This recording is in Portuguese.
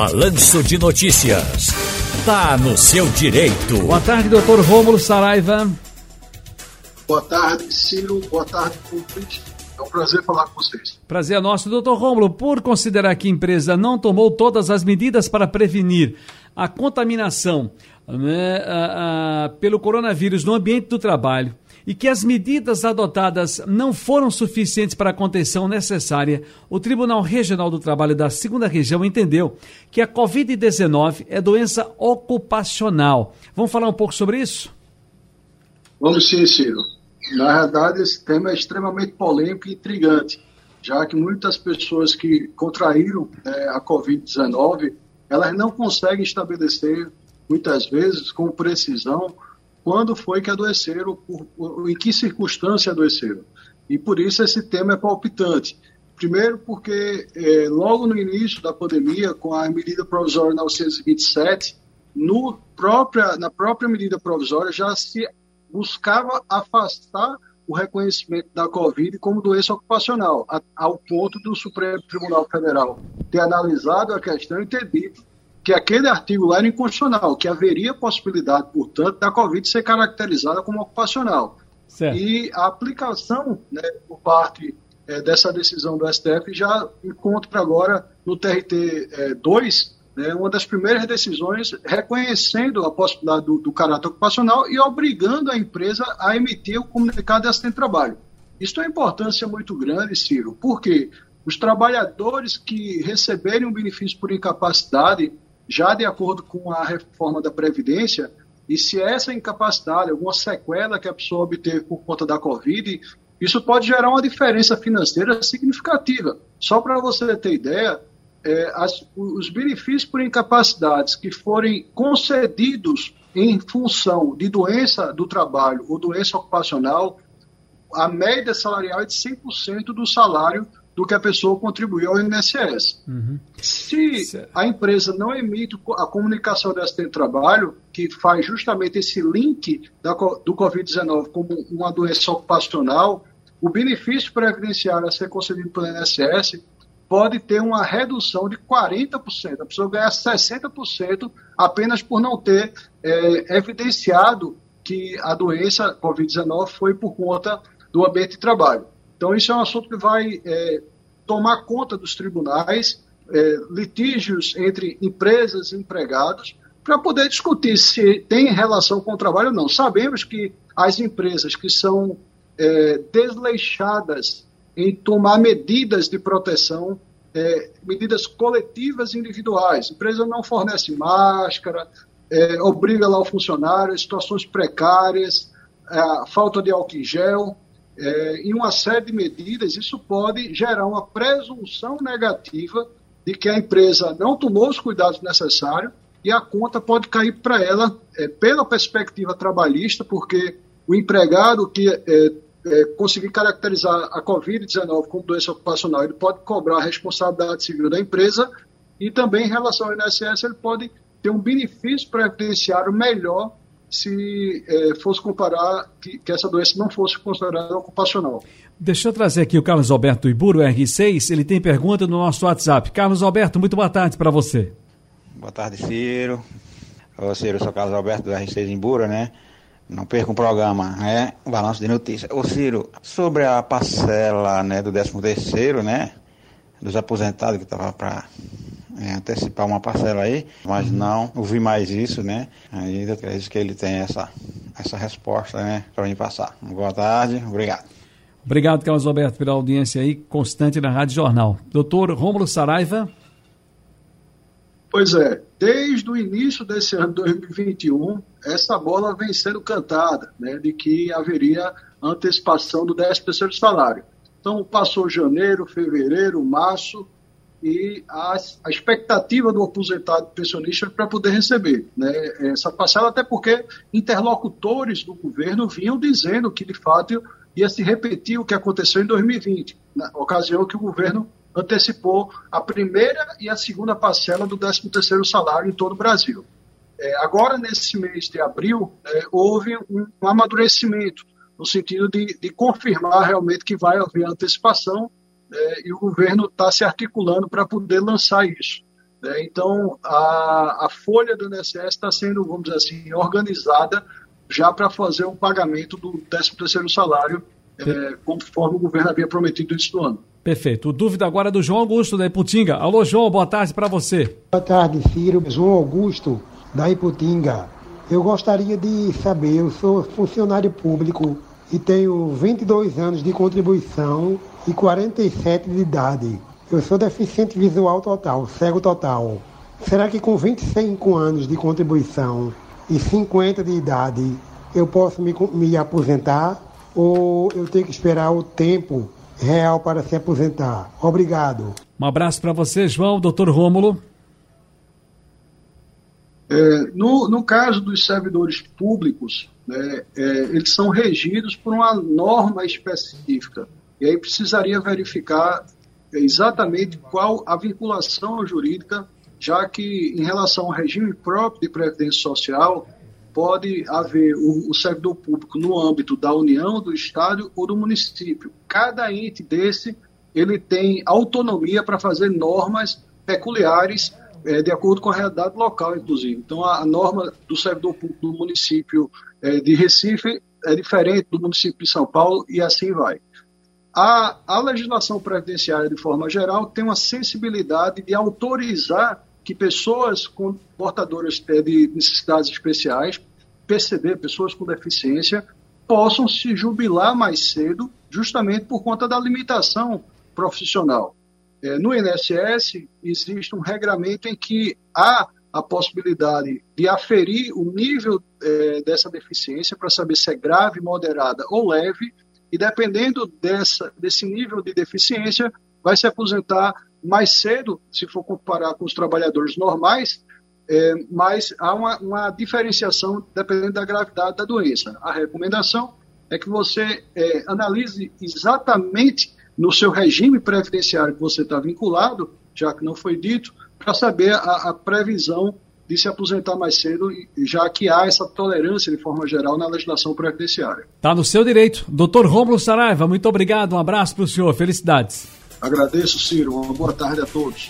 Balanço de Notícias. Tá no seu direito. Boa tarde, doutor Rômulo Saraiva. Boa tarde, Ciro. Boa tarde, público. É um prazer falar com vocês. Prazer é nosso. Doutor Rômulo, por considerar que a empresa não tomou todas as medidas para prevenir a contaminação né, a, a, pelo coronavírus no ambiente do trabalho e que as medidas adotadas não foram suficientes para a contenção necessária, o Tribunal Regional do Trabalho da Segunda Região entendeu que a Covid-19 é doença ocupacional. Vamos falar um pouco sobre isso? Vamos sim, Ciro. Na verdade, esse tema é extremamente polêmico e intrigante, já que muitas pessoas que contraíram é, a Covid-19, elas não conseguem estabelecer, muitas vezes, com precisão, quando foi que adoeceram, por, por, em que circunstância adoeceram. E por isso esse tema é palpitante. Primeiro, porque é, logo no início da pandemia, com a medida provisória 927, no própria, na própria medida provisória já se buscava afastar o reconhecimento da Covid como doença ocupacional, a, ao ponto do Supremo Tribunal Federal ter analisado a questão e ter dito que aquele artigo lá era inconstitucional, que haveria possibilidade, portanto, da Covid ser caracterizada como ocupacional. Certo. E a aplicação né, por parte é, dessa decisão do STF já encontra agora no TRT 2 né, uma das primeiras decisões reconhecendo a possibilidade do, do, caráter ocupacional e obrigando a empresa a emitir o comunicado de acidente de trabalho. Isso tem uma importância muito grande, Ciro, porque os trabalhadores que receberem um benefício por incapacidade, já de acordo com a reforma da Previdência, e se essa incapacidade, alguma sequela que a pessoa obteve por conta da Covid, isso pode gerar uma diferença financeira significativa. Só para você ter ideia, é, as, os benefícios por incapacidades que forem concedidos em função de doença do trabalho ou doença ocupacional, a média salarial é de 100% do salário do que a pessoa contribuiu ao INSS. Uhum. Se a empresa não emite a comunicação de acidente de trabalho, que faz justamente esse link da, do Covid-19 como uma doença ocupacional, o benefício previdenciário a ser concedido pelo INSS pode ter uma redução de 40%. A pessoa ganhar 60% apenas por não ter é, evidenciado que a doença Covid-19 foi por conta do ambiente de trabalho. Então, isso é um assunto que vai é, tomar conta dos tribunais, é, litígios entre empresas e empregados, para poder discutir se tem relação com o trabalho ou não. Sabemos que as empresas que são é, desleixadas em tomar medidas de proteção, é, medidas coletivas e individuais. A empresa não fornece máscara, é, obriga lá o funcionário, situações precárias, é, falta de álcool em gel, é, e uma série de medidas, isso pode gerar uma presunção negativa de que a empresa não tomou os cuidados necessários e a conta pode cair para ela é, pela perspectiva trabalhista, porque o empregado que é, é, conseguir caracterizar a Covid-19 como doença ocupacional, ele pode cobrar a responsabilidade civil da empresa e também em relação ao INSS ele pode ter um benefício previdenciário melhor se é, fosse comparar que, que, essa doença não fosse considerada ocupacional. Deixa eu trazer aqui o Carlos Alberto Iburo, R6, ele tem pergunta no nosso WhatsApp. Carlos Alberto, muito boa tarde para você. Boa tarde, Ciro. Ô, Ciro, eu sou Carlos Alberto do R6 Iburo, né? Não perca um programa, né? Balanço de notícias. Ô Ciro, sobre a parcela né, do 13 terceiro, né? Dos aposentados que estava para é, antecipar uma parcela aí, mas uhum. não ouvi mais isso, né? Ainda acredito que ele tem essa, essa resposta, né? Para me passar. Boa tarde, obrigado. Obrigado, Carlos Alberto, pela audiência aí constante na Rádio Jornal. Doutor Rômulo Saraiva. Pois é, desde o início desse ano 2021, essa bola vem sendo cantada, né, de que haveria antecipação do 13 terceiro salário. Então, passou janeiro, fevereiro, março, e a, a expectativa do aposentado pensionista para poder receber né, essa parcela, até porque interlocutores do governo vinham dizendo que, de fato, ia se repetir o que aconteceu em 2020, na ocasião que o governo antecipou a primeira e a segunda parcela do 13º salário em todo o Brasil. É, agora, nesse mês de abril, é, houve um, amadurecimento, no sentido de, de, confirmar realmente que vai haver antecipação é, e o governo está se articulando para poder lançar isso. Né? Então, a, a folha do INSS está sendo, vamos dizer assim, organizada já para fazer o pagamento do 13º salário, é, conforme o governo havia prometido isso do ano. Perfeito. Dúvida agora do João Augusto da Iputinga. Alô, João, boa tarde para você. Boa tarde, Ciro. João Augusto da Iputinga. Eu gostaria de saber, eu sou funcionário público e tenho 22 anos de contribuição e 47 de idade. Eu sou deficiente visual total, cego total. Será que com 25 anos de contribuição e 50 de idade eu posso me, me aposentar ou eu tenho que esperar o tempo real para se aposentar? Obrigado. Um abraço para você, João. Doutor Rômulo. É, no, no caso dos servidores públicos, né, é, eles são regidos por uma norma específica. E aí precisaria verificar exatamente qual a vinculação jurídica, já que em relação ao regime próprio de previdência social, pode haver o, o, servidor público no âmbito da União, do Estado ou do município. Cada ente desse ele tem autonomia para fazer normas peculiares é, de acordo com a realidade local, inclusive. Então, a, norma do servidor público do município é, de Recife é diferente do município de São Paulo e assim vai. A, a legislação previdenciária, de forma geral, tem uma sensibilidade de autorizar que pessoas com portadoras é, de necessidades especiais, PCD, pessoas com deficiência, possam se jubilar mais cedo, justamente por conta da limitação profissional. É, no INSS, existe um regramento em que há a possibilidade de aferir o nível é, dessa deficiência para saber se é grave, moderada ou leve, e dependendo dessa, desse nível de deficiência, vai se aposentar mais cedo, se for comparar com os trabalhadores normais, é, mas há uma, uma, diferenciação dependendo da gravidade da doença. A recomendação é que você é, analise exatamente no seu regime previdenciário que você está vinculado, já que não foi dito, para saber a, a previsão de se aposentar mais cedo, já que há essa tolerância, de forma geral, na legislação previdenciária. Está no seu direito. Doutor Rômulo Saraiva, muito obrigado, um abraço para o senhor, felicidades. Agradeço, Ciro, uma boa tarde a todos.